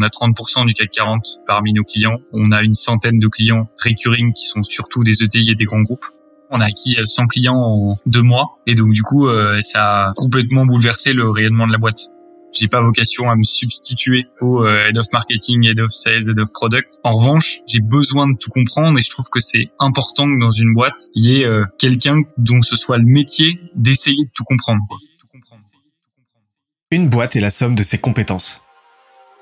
on a 30% du CAC 40 parmi nos clients. On a une centaine de clients recurring qui sont surtout des ETI et des grands groupes. On a acquis 100 clients en deux mois et donc du coup ça a complètement bouleversé le rayonnement de la boîte. J'ai pas vocation à me substituer au euh, head of marketing, head of sales, head of product. En revanche, j'ai besoin de tout comprendre et je trouve que c'est important que dans une boîte, il y ait euh, quelqu'un dont ce soit le métier d'essayer de tout comprendre. Une boîte est la somme de ses compétences.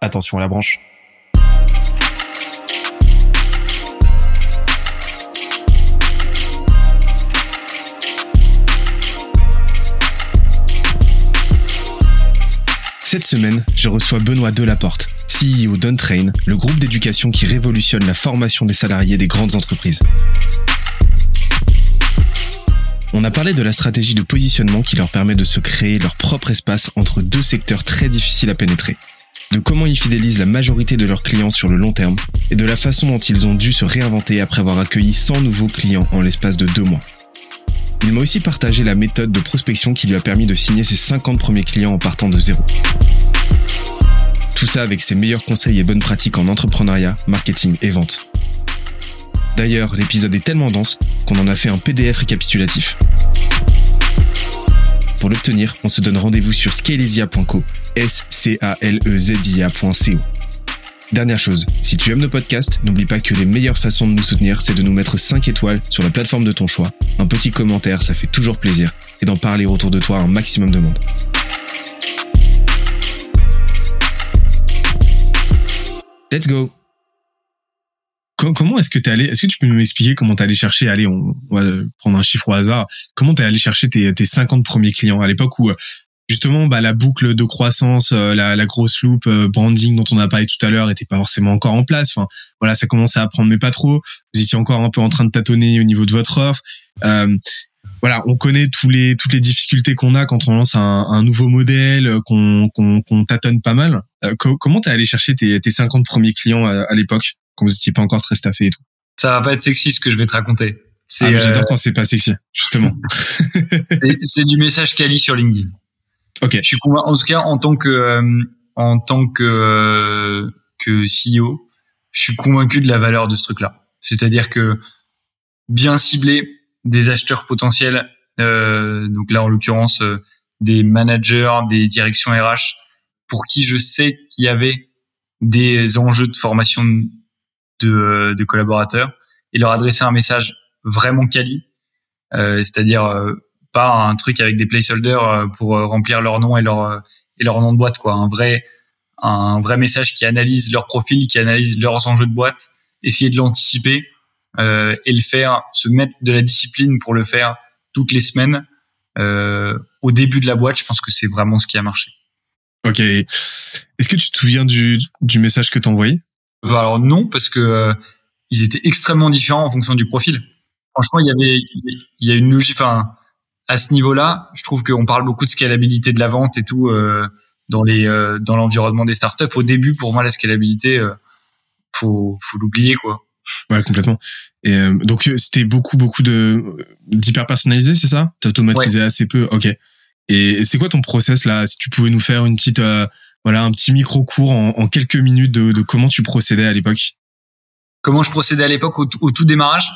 attention à la branche. Cette semaine, je reçois Benoît Delaporte, CEO d'Untrain, le groupe d'éducation qui révolutionne la formation des salariés des grandes entreprises. On a parlé de la stratégie de positionnement qui leur permet de se créer leur propre espace entre deux secteurs très difficiles à pénétrer, de comment ils fidélisent la majorité de leurs clients sur le long terme et de la façon dont ils ont dû se réinventer après avoir accueilli 100 nouveaux clients en l'espace de deux mois. Il m'a aussi partagé la méthode de prospection qui lui a permis de signer ses 50 premiers clients en partant de zéro. Tout ça avec ses meilleurs conseils et bonnes pratiques en entrepreneuriat, marketing et vente. D'ailleurs, l'épisode est tellement dense qu'on en a fait un PDF récapitulatif. Pour l'obtenir, on se donne rendez-vous sur scalesia.co, s c a l e z i Dernière chose, si tu aimes nos podcasts, n'oublie pas que les meilleures façons de nous soutenir, c'est de nous mettre 5 étoiles sur la plateforme de ton choix, un petit commentaire, ça fait toujours plaisir, et d'en parler autour de toi à un maximum de monde. Let's go Comment est-ce que tu es allé Est-ce que tu peux nous expliquer comment tu allé chercher Allez, on, va prendre un chiffre au hasard. Comment tu allé chercher tes, tes 50 premiers clients? À l'époque où justement bah, la boucle de croissance, euh, la, grosse loupe euh, branding dont on a parlé tout à l'heure était pas forcément encore en place. Voilà, ça commençait à prendre mais pas trop. Vous étiez encore un peu en train de tâtonner au niveau de votre offre. Euh, voilà, on connaît toutes les difficultés qu'on a quand on lance un, nouveau modèle, qu'on tâtonne pas mal. Euh, comment t'es allé chercher tes, tes 50 premiers clients à, l'époque? Quand vous étiez pas encore très staffé et tout Ça va pas être sexy ce que je vais te raconter. C'est ah, j'adore quand c'est pas sexy, justement. c'est du message quali sur LinkedIn. Ok. Je suis en tout cas en tant que euh, en tant que euh, que CEO, je suis convaincu de la valeur de ce truc-là. C'est-à-dire que bien cibler des acheteurs potentiels, euh, donc là en l'occurrence euh, des managers, des directions RH, pour qui je sais qu'il y avait des enjeux de formation de, de collaborateurs, et leur adresser un message vraiment quali, c'est-à-dire pas un truc avec des placeholders euh, pour euh, remplir leur nom et leur euh, et leur nom de boîte quoi. Un vrai un vrai message qui analyse leur profil qui analyse leurs enjeux de boîte essayer de l'anticiper euh, et le faire se mettre de la discipline pour le faire toutes les semaines euh, au début de la boîte je pense que c'est vraiment ce qui a marché. Ok. Est-ce que tu te souviens du, du message que tu envoyé? Alors non parce que ils étaient extrêmement différents en fonction du profil franchement il y avait il y a une logique enfin à ce niveau-là, je trouve qu'on parle beaucoup de scalabilité de la vente et tout euh, dans les euh, dans l'environnement des startups. Au début, pour moi, la scalabilité, euh, faut faut l'oublier quoi. Ouais, complètement. Et euh, donc c'était beaucoup beaucoup de d'hyper personnalisé, c'est ça? T'automatisais assez peu? Ok. Et c'est quoi ton process là? Si tu pouvais nous faire une petite voilà un petit micro cours en, en quelques minutes de, de, comment tu procédais à l'époque. Comment je procédais à l'époque au, au tout démarrage?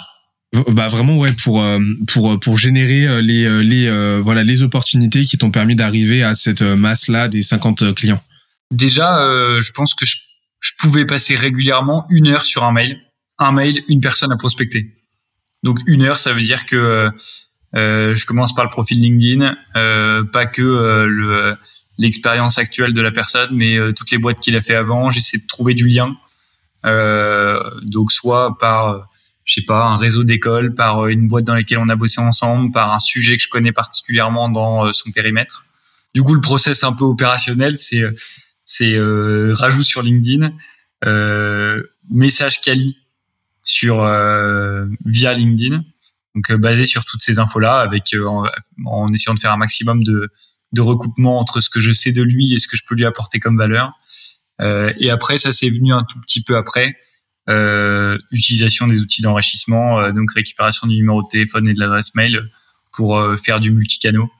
Bah vraiment ouais pour euh, pour euh, pour générer euh, les les voilà les opportunités qui t'ont permis d'arriver à cette masse là des 50 clients. Déjà, je pense que je, je, pouvais passer régulièrement une heure sur un mail, un mail, une personne à prospecter. Donc une heure, ça veut dire que euh, je commence par le profil LinkedIn, euh, pas que le l'expérience actuelle de la personne, mais toutes les boîtes qu'il a fait avant. J'essaie de trouver du lien. donc soit par je sais pas, un réseau d'écoles, par euh, une boîte dans laquelle on a bossé ensemble, par un sujet que je connais particulièrement dans euh, son périmètre. Du coup, le process un peu opérationnel, c'est c'est euh, rajout sur LinkedIn, message quali sur via LinkedIn, donc basé sur toutes ces infos là, avec en, essayant de faire un maximum de, de recoupement entre ce que je sais de lui et ce que je peux lui apporter comme valeur. et après, ça s'est venu un tout petit peu après euh, utilisation des outils d'enrichissement, euh, donc récupération du numéro de téléphone et de l'adresse mail pour euh, faire du multicano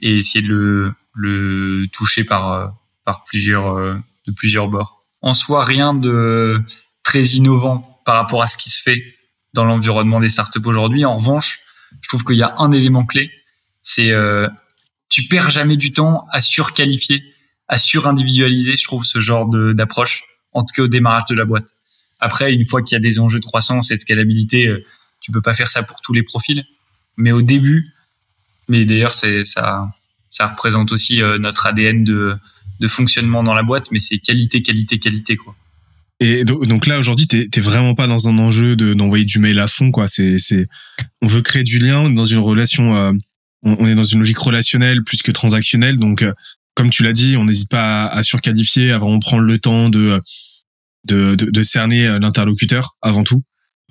et essayer de le, le toucher par, par plusieurs, de plusieurs bords. En soi, rien de très innovant par rapport à ce qui se fait dans l'environnement des startups aujourd'hui. En revanche, je trouve qu'il y a un élément clé, c'est euh, tu perds jamais du temps à surqualifier, à surindividualiser, je trouve, ce genre d'approche, en tout cas au démarrage de la boîte. Après, une fois qu'il y a des enjeux de croissance et de scalabilité, euh, tu peux pas faire ça pour tous les profils. Mais au début, mais d'ailleurs, c'est ça, ça représente aussi euh, notre ADN de, de fonctionnement dans la boîte, mais c'est qualité, qualité, qualité, quoi. Et donc là aujourd'hui, t'es vraiment pas dans un enjeu de d'envoyer du mail à fond, quoi. C'est on veut créer du lien dans une relation. Euh, on, est dans une logique relationnelle plus que transactionnelle. Donc comme tu l'as dit, on n'hésite pas à, à surqualifier, à vraiment prendre le temps de de, de, de cerner euh, l'interlocuteur avant tout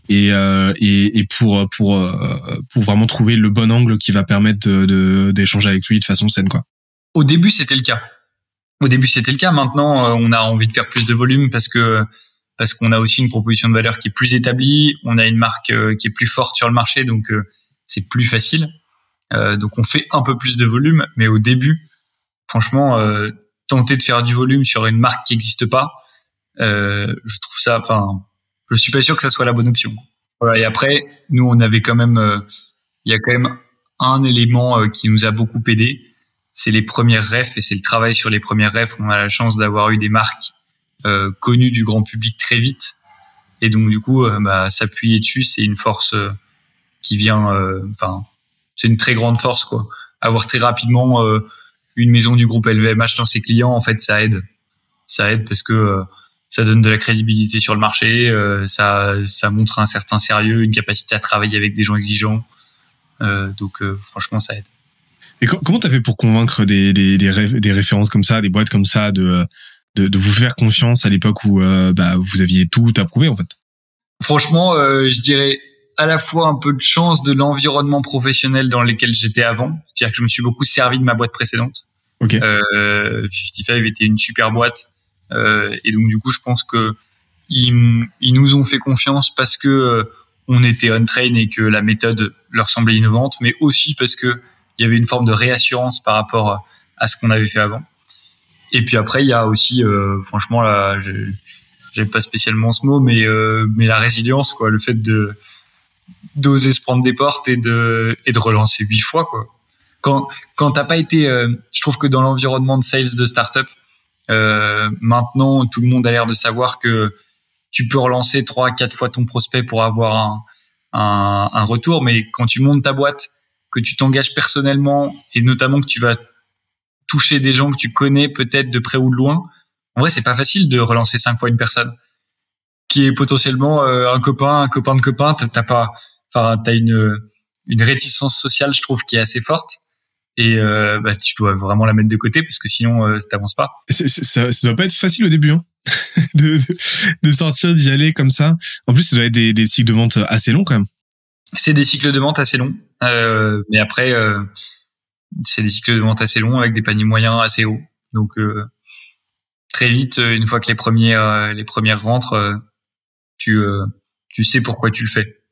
et, euh, et, et pour pour euh, pour vraiment trouver le bon angle qui va permettre de d'échanger avec lui de façon saine quoi. Au début, c'était le cas. Au début, c'était le cas. Maintenant, on a envie de faire plus de volume parce que parce qu'on a aussi une proposition de valeur qui est plus établie. On a une marque qui est plus forte sur le marché, donc c'est plus facile. Donc, on fait un peu plus de volume, mais au début, franchement, tenter de faire du volume sur une marque qui n'existe pas, euh, je trouve ça, enfin, je suis pas sûr que ça soit la bonne option. Voilà. Et après, nous, on avait quand même, euh, il y a quand même un élément euh, qui nous a beaucoup aidé, c'est les premières refs et c'est le travail sur les premières refs. On a la chance d'avoir eu des marques euh, connues du grand public très vite, et donc du coup, bah, s'appuyer dessus, c'est une force qui vient, enfin, c'est une très grande force quoi. Avoir très rapidement une maison du groupe LVMH dans ses clients, en fait, ça aide. Ça aide parce que ça donne de la crédibilité sur le marché, euh, ça, ça montre un certain sérieux, une capacité à travailler avec des gens exigeants. Euh, donc euh, franchement, ça aide. Et comment tu as fait pour convaincre des, des, des, références comme ça, des boîtes comme ça, de, de, de vous faire confiance à l'époque où bah, vous aviez tout approuvé en fait? Franchement, je dirais à la fois un peu de chance de l'environnement professionnel dans lequel j'étais avant. C'est-à-dire que je me suis beaucoup servi de ma boîte précédente. Okay. Euh, 55 était une super boîte euh, et donc du coup, je pense que ils, ils, nous ont fait confiance parce que euh, on était on train et que la méthode leur semblait innovante, mais aussi parce que il y avait une forme de réassurance par rapport à ce qu'on avait fait avant. Et puis après, il y a aussi, euh, franchement, là, j'aime pas spécialement ce mot, mais euh, mais la résilience, quoi, le fait de d'oser se prendre des portes et de et de relancer huit fois, quoi. Quand quand t'as pas été, euh, je trouve que dans l'environnement de sales de startup, euh, maintenant, tout le monde a l'air de savoir que tu peux relancer trois, quatre fois ton prospect pour avoir un, un, un retour, mais quand tu montes ta boîte, que tu t'engages personnellement et notamment que tu vas toucher des gens que tu connais peut-être de près ou de loin, en vrai, c'est pas facile de relancer cinq fois une personne qui est potentiellement euh, un copain, un copain de copain. T'as pas, enfin, t'as une une réticence sociale, je trouve, qui est assez forte et euh, bah, tu dois vraiment la mettre de côté parce que sinon euh, ça t'avance pas. ça, ça doit pas être facile au début hein de, de, sortir d'y aller comme ça. En plus, ça doit être des, des cycles de vente assez longs quand même. C'est des cycles de vente assez longs, euh, mais après euh, c'est des cycles de vente assez longs avec des paniers moyens assez hauts. Donc très vite, une fois que les premiers les premières rentrent, tu tu sais pourquoi tu le fais.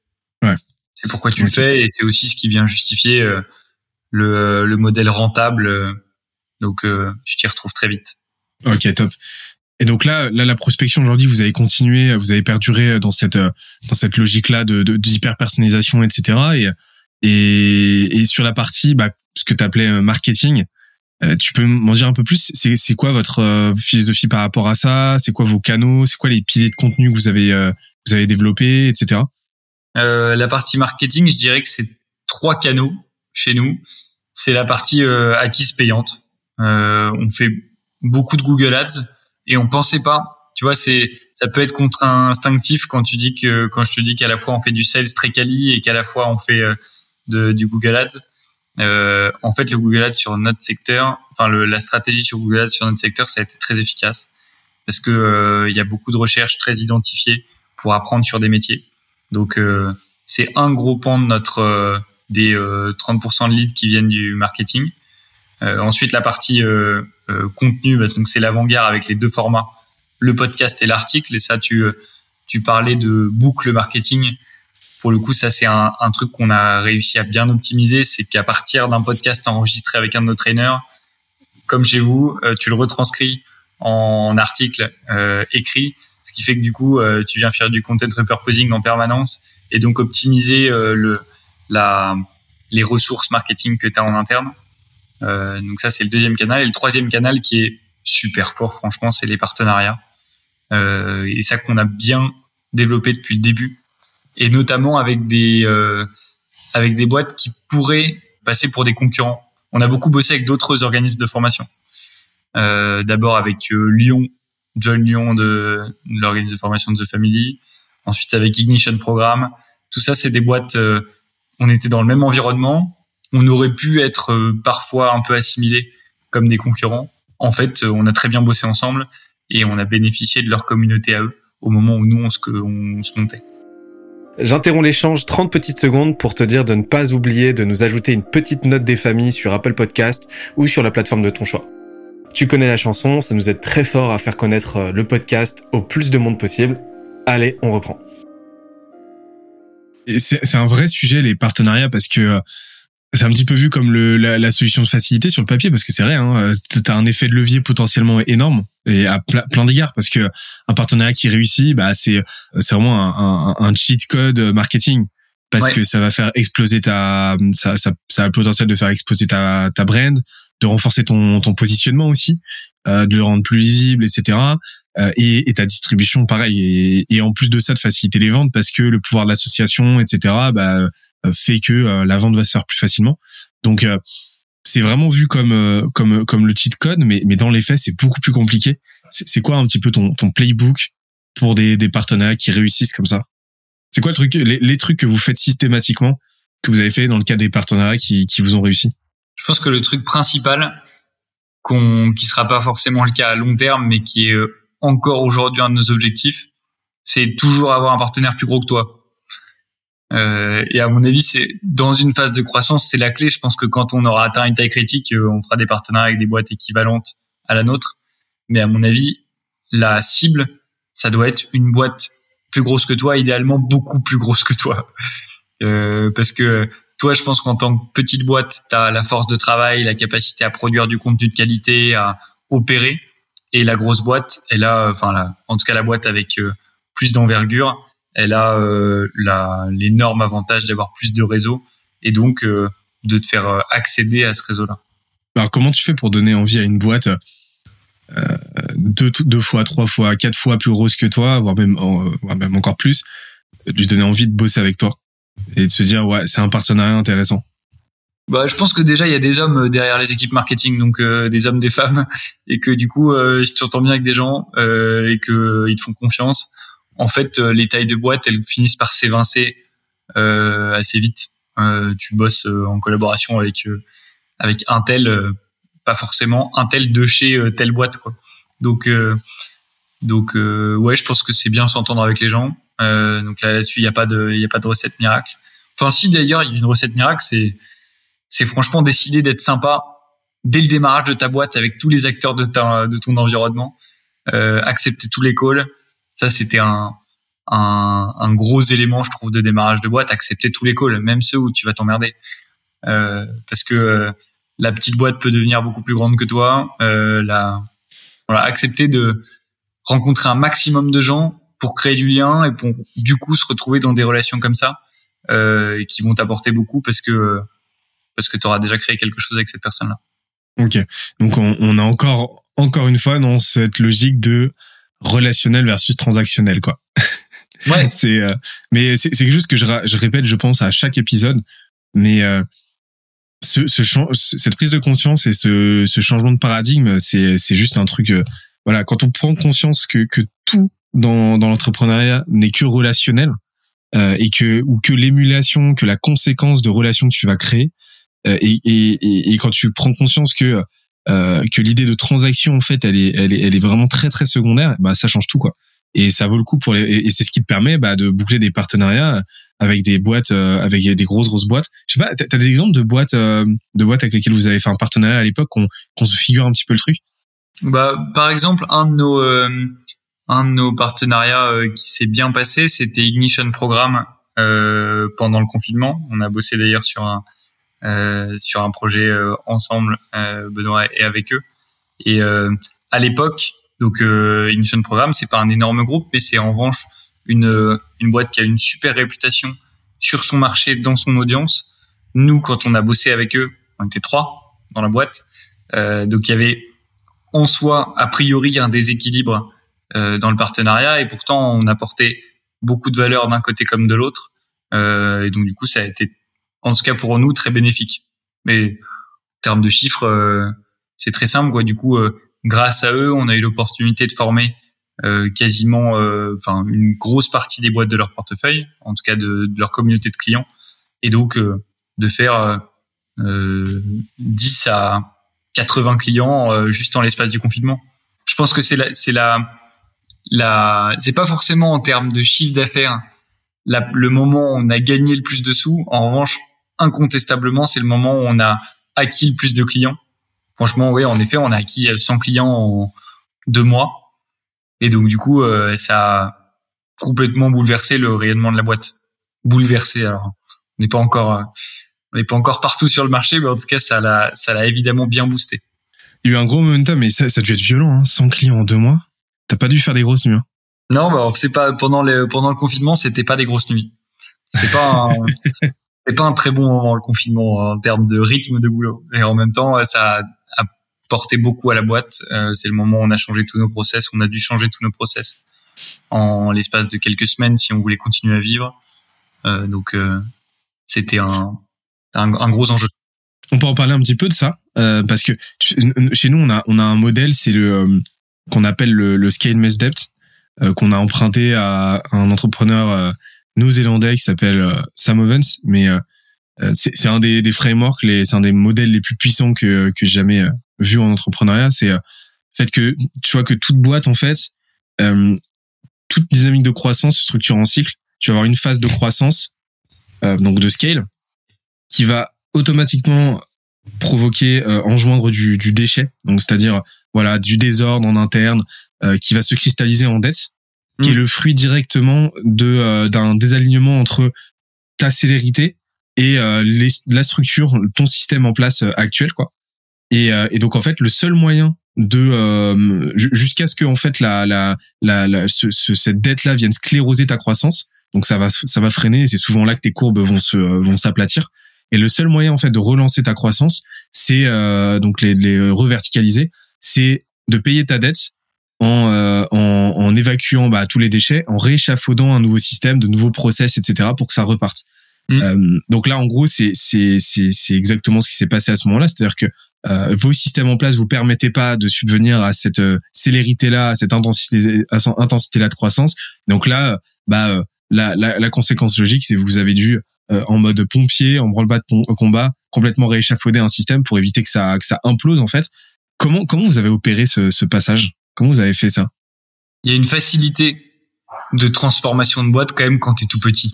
Ouais. C'est pourquoi tu le fais et c'est aussi ce qui vient justifier le, le modèle rentable. Euh, donc, euh, tu t'y retrouves très vite. Ok, top. Et donc là, là, la prospection aujourd'hui, vous avez continué, vous avez perduré dans cette dans cette logique-là de, de, d'hyper personnalisation, etc. Et, et et sur la partie, bah, ce que tu appelais euh, marketing, tu peux m'en dire un peu plus? C'est c'est quoi votre philosophie par rapport à ça? C'est quoi vos canaux? C'est quoi les piliers de contenu que vous avez vous avez développés, etc. Euh, la partie marketing, je dirais que c'est trois canaux chez nous, c'est la partie euh, acquise payante. Euh, on fait beaucoup de Google Ads et on pensait pas. Tu vois, c'est ça peut être contre-instinctif quand tu dis que quand je te dis qu'à la fois on fait du sales très quali et qu'à la fois on fait euh, du Google Ads. Euh, en fait, le Google Ads sur notre secteur, enfin le, la stratégie sur Google Ads sur notre secteur, ça a été très efficace. parce que il y a beaucoup de recherches très identifiées pour apprendre sur des métiers. Donc c'est un gros pan de notre des 30% de leads qui viennent du marketing. ensuite la partie contenu, bah, donc c'est l'avant-garde avec les deux formats, le podcast et l'article. Et ça tu tu parlais de boucle marketing pour le coup, ça c'est un, truc qu'on a réussi à bien optimiser, c'est qu'à partir d'un podcast enregistré avec un de nos traîneurs, comme chez vous, euh, tu le retranscris en article euh, écrit, ce qui fait que du coup, euh, tu viens faire du content repurposing en permanence et donc optimiser le, la, les ressources marketing que tu as en interne. donc ça, c'est le deuxième canal. Et le troisième canal qui est super fort, franchement, c'est les partenariats. et ça qu'on a bien développé depuis le début et notamment avec des euh, avec des boîtes qui pourraient passer pour des concurrents. On a beaucoup bossé avec d'autres organismes de formation. Euh, D'abord avec euh, Lyon, John Lyon de, de l'organisme de formation de The Family. Ensuite avec Ignition Programme. Tout ça, c'est des boîtes. Euh, on était dans le même environnement. On aurait pu être euh, parfois un peu assimilés comme des concurrents. En fait, on a très bien bossé ensemble et on a bénéficié de leur communauté à eux au moment où nous on se, on se montait. J'interromps l'échange 30 petites secondes pour te dire de ne pas oublier de nous ajouter une petite note des familles sur Apple Podcast ou sur la plateforme de ton choix. Tu connais la chanson, ça nous aide très fort à faire connaître euh, le podcast au plus de monde possible. Allez, on reprend. C'est un vrai sujet les partenariats parce que euh, c'est un petit peu vu comme le, la, la, solution de facilité sur le papier parce que c'est vrai, hein, euh, tu as un effet de levier potentiellement énorme et à plein d'égards parce que un partenariat qui réussit, bah c'est c'est vraiment un, un, un, cheat code marketing parce que ça va faire exploser ta ça, ça, ça a le potentiel de faire exploser ta ta brand, de renforcer ton ton positionnement aussi, euh, de le rendre plus lisible, etc. Euh, et, et, ta distribution pareil et, et en plus de ça de faciliter les ventes parce que le pouvoir de l'association, etc. Bah euh, fait que euh, la vente va se faire plus facilement. Donc euh, c'est vraiment vu comme comme comme le cheat code, mais mais dans les faits c'est beaucoup plus compliqué. C'est quoi un petit peu ton ton playbook pour des des partenariats qui réussissent comme ça? C'est quoi le truc les, les trucs que vous faites systématiquement que vous avez fait dans le cas des partenariats qui qui vous ont réussi? Je pense que le truc principal qu'on qui sera pas forcément le cas à long terme, mais qui est encore aujourd'hui un de nos objectifs, c'est toujours avoir un partenaire plus gros que toi. Euh, et à mon avis, c'est dans une phase de croissance, c'est la clé. Je pense que quand on aura atteint une taille critique, euh, on fera des partenariats avec des boîtes équivalentes à la nôtre. Mais à mon avis, la cible, ça doit être une boîte plus grosse que toi, idéalement beaucoup plus grosse que toi. Euh, parce que toi, je pense qu'en tant que petite boîte, tu as la force de travail, la capacité à produire du contenu de qualité, à opérer. Et la grosse boîte, elle a, enfin, la, en tout cas la boîte avec euh, plus d'envergure, elle a euh, l'énorme avantage d'avoir plus de réseaux et donc euh, de te faire euh, accéder à ce réseau-là. Alors comment tu fais pour donner envie à une boîte euh, deux, deux fois, trois fois, quatre fois plus grosse que toi, voire même, voire même encore plus, de lui donner envie de bosser avec toi? Et de se dire ouais c'est un partenariat intéressant. Bah, je pense que déjà il y a des hommes derrière les équipes marketing, donc des hommes, des femmes, et que du coup, euh, si tu entends bien avec des gens et que ils te font confiance, en fait, euh, les tailles de boîte, elles finissent par s'évincer euh, assez vite. Euh, tu bosses en collaboration avec avec un tel, pas forcément un tel de chez telle boîte, quoi. Donc donc ouais, je pense que c'est bien s'entendre avec les gens. Donc là-dessus, il n'y a pas de recette miracle. Enfin, si d'ailleurs, il y a une recette miracle, c'est franchement décider d'être sympa dès le démarrage de ta boîte avec tous les acteurs de ton environnement, accepter tous les calls, ça, c'était un, gros élément, je trouve, de démarrage de boîte, accepter tous les calls, même ceux où tu vas t'emmerder. Euh, parce que euh, la petite boîte peut devenir beaucoup plus grande que toi. Euh, voilà, accepter de rencontrer un maximum de gens pour créer du lien et pour du coup se retrouver dans des relations comme ça euh, qui vont t'apporter beaucoup parce que parce que tu auras déjà créé quelque chose avec cette personne-là. Ok, donc on, on a encore encore une fois dans cette logique de relationnel versus transactionnel, quoi. Ouais. c'est, euh, mais c'est, c'est quelque chose que je, je répète, je pense, à chaque épisode. Mais euh, ce, ce, cette prise de conscience et ce, ce changement de paradigme, c'est, c'est juste un truc. Euh, voilà, quand on prend conscience que, que tout dans, dans l'entrepreneuriat n'est que relationnel euh, et que ou que l'émulation, que la conséquence de relations que tu vas créer, et, et, et, et, quand tu prends conscience que que l'idée de transaction en fait elle est elle est elle est vraiment très très secondaire bah ça change tout quoi. Et ça vaut le coup pour les et c'est ce qui te permet bah, de boucler des partenariats avec des boîtes avec des grosses grosses boîtes. Je sais pas t'as des exemples de boîtes de boîtes avec lesquelles vous avez fait un partenariat à l'époque qu'on qu'on se figure un petit peu le truc? Bah par exemple un de nos un de nos partenariats qui s'est bien passé c'était Ignition Programme euh, pendant le confinement. On a bossé d'ailleurs sur un euh, sur un projet euh, ensemble, Benoît et avec eux. Et à l'époque, donc Ignition Programme, c'est pas un énorme groupe, mais c'est en revanche une une boîte qui a une super réputation sur son marché, dans son audience. Nous, quand on a bossé avec eux, on était trois dans la boîte. Euh, donc il y avait en soi, a priori, un déséquilibre euh, dans le partenariat et pourtant on apportait beaucoup de valeur d'un côté comme de l'autre. Euh, et donc du coup, ça a été, en tout cas pour nous, très bénéfique. Mais en termes de chiffres, euh, c'est très simple. Quoi. Du coup, euh, grâce à eux, on a eu l'opportunité de former euh, quasiment, enfin une grosse partie des boîtes de leur portefeuille, en tout cas de, de leur communauté de clients, et donc de faire 10 à 80 clients juste en l'espace du confinement. Je pense que c'est la, c'est la, la, c'est pas forcément en termes de chiffre d'affaires le moment où on a gagné le plus de sous. En revanche, incontestablement, c'est le moment où on a acquis le plus de clients. Franchement, oui, en effet, on a acquis 100 clients en deux mois. Et donc, du coup, euh, ça a complètement bouleversé le rayonnement de la boîte. Bouleversé, alors. On n'est pas encore, euh, on n'est pas encore partout sur le marché, mais en tout cas, ça l'a, ça l'a évidemment bien boosté. Il y a eu un gros momentum, mais ça, ça a dû être violent, hein, 100 clients en deux mois. T'as pas dû faire des grosses nuits. Hein. Non, bah, c'est pas pendant le pendant le confinement, c'était pas des grosses nuits. C'était pas un, c'était pas un très bon moment le confinement en termes de rythme de boulot. Et en même temps, ça a porté beaucoup à la boîte. Euh, c'est le moment où on a changé tous nos process, on a dû changer tous nos process en l'espace de quelques semaines si on voulait continuer à vivre. Euh, donc euh, c'était un, un, un gros enjeu. On peut en parler un petit peu de ça parce que chez nous on a on a un modèle, c'est le qu'on appelle le, le scale mess debt, euh, qu'on a emprunté à un entrepreneur euh, néo-zélandais qui s'appelle euh, Sam Ovens, mais c'est un des, des frameworks, c'est un des modèles les plus puissants que, que j'ai jamais vu en entrepreneuriat. C'est le fait que tu vois que toute boîte en fait, toute dynamique de croissance se structure en cycle. Tu vas avoir une phase de croissance, donc de scale, qui va automatiquement provoquer, enjoindre du, du déchet, donc c'est-à-dire voilà du désordre en interne euh, qui va se cristalliser en dette, qui est mm. le fruit directement de euh, d'un désalignement entre ta célérité et euh, les, la structure, ton système en place actuel, quoi. Et, et donc en fait, le seul moyen de jusqu'à ce que en fait la la, la, la ce, cette dette là vienne scléroser ta croissance donc ça va ça va freiner et c'est souvent là que tes courbes vont se vont s'aplatir et le seul moyen en fait de relancer ta croissance c'est euh, donc les, les reverticaliser c'est de payer ta dette en, euh, en, en, évacuant bah, tous les déchets, en rééchafaudant un nouveau système, de nouveaux process, etc. pour que ça reparte. Mm. Euh, donc là, en gros, c'est c'est c'est exactement ce qui s'est passé à ce moment-là, c'est-à-dire que euh, vos systèmes en place vous permettaient pas de subvenir à cette euh, célérité-là, à cette intensité, à cette intensité-là de croissance. Donc là, bah la, la, la conséquence logique, c'est que vous avez dû en mode pompier, en branle-bas de combat, complètement rééchafauder un système pour éviter que ça que ça implose en fait. Comment comment vous avez opéré ce, passage? Comment vous avez fait ça? Il y a une facilité de transformation de boîte quand même quand tu es tout petit.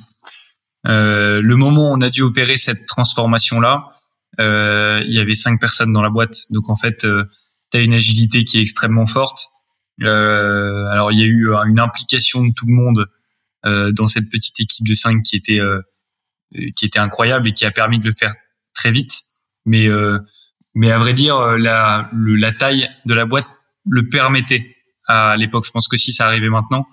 Euh, le moment où on a dû opérer cette transformation-là, euh, il y avait cinq personnes dans la boîte. Donc en fait, euh, tu as une agilité qui est extrêmement forte. Alors il y a eu une implication de tout le monde dans cette petite équipe de cinq qui était qui était incroyable et qui a permis de le faire très vite. Mais mais à vrai dire, la, la taille de la boîte le permettait à l'époque. Je pense que si ça arrivait maintenant,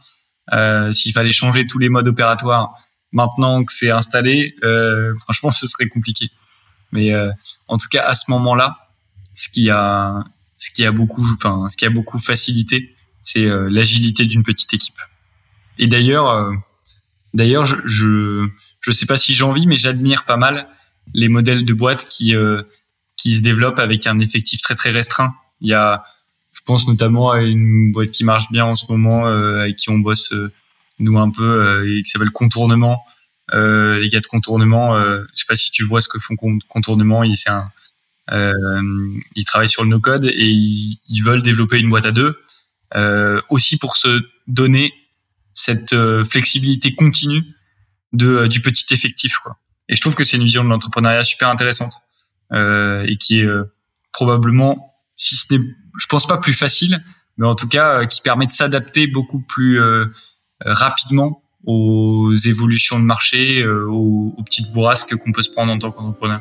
euh, s'il fallait changer tous les modes opératoires maintenant que c'est installé, euh, franchement, ce serait compliqué. Mais euh, en tout cas, à ce moment-là, ce qui a, ce qui a beaucoup, enfin, ce qui a beaucoup facilité, c'est euh, l'agilité d'une petite équipe. Et d'ailleurs, euh, d'ailleurs, je, je, je sais pas si j'en vis, mais j'admire pas mal les modèles de boîtes qui, euh, qui se développent avec un effectif très très restreint. Il y a, je pense notamment à une boîte qui marche bien en ce moment, euh, avec qui on bosse euh, nous un peu, euh, et qui s'appelle Contournement. les gars de Contournement, je sais pas si tu vois ce que font Contournement, c'est un, ils travaillent sur le no-code et ils, ils, veulent développer une boîte à deux, aussi pour se donner cette flexibilité continue de, du petit effectif. Quoi. Et je trouve que c'est une vision de l'entrepreneuriat super intéressante et qui est probablement, si ce n'est, je pense pas plus facile, mais en tout cas qui permet de s'adapter beaucoup plus rapidement aux évolutions de marché, euh, aux, petites bourrasques qu'on peut se prendre en tant qu'entrepreneur.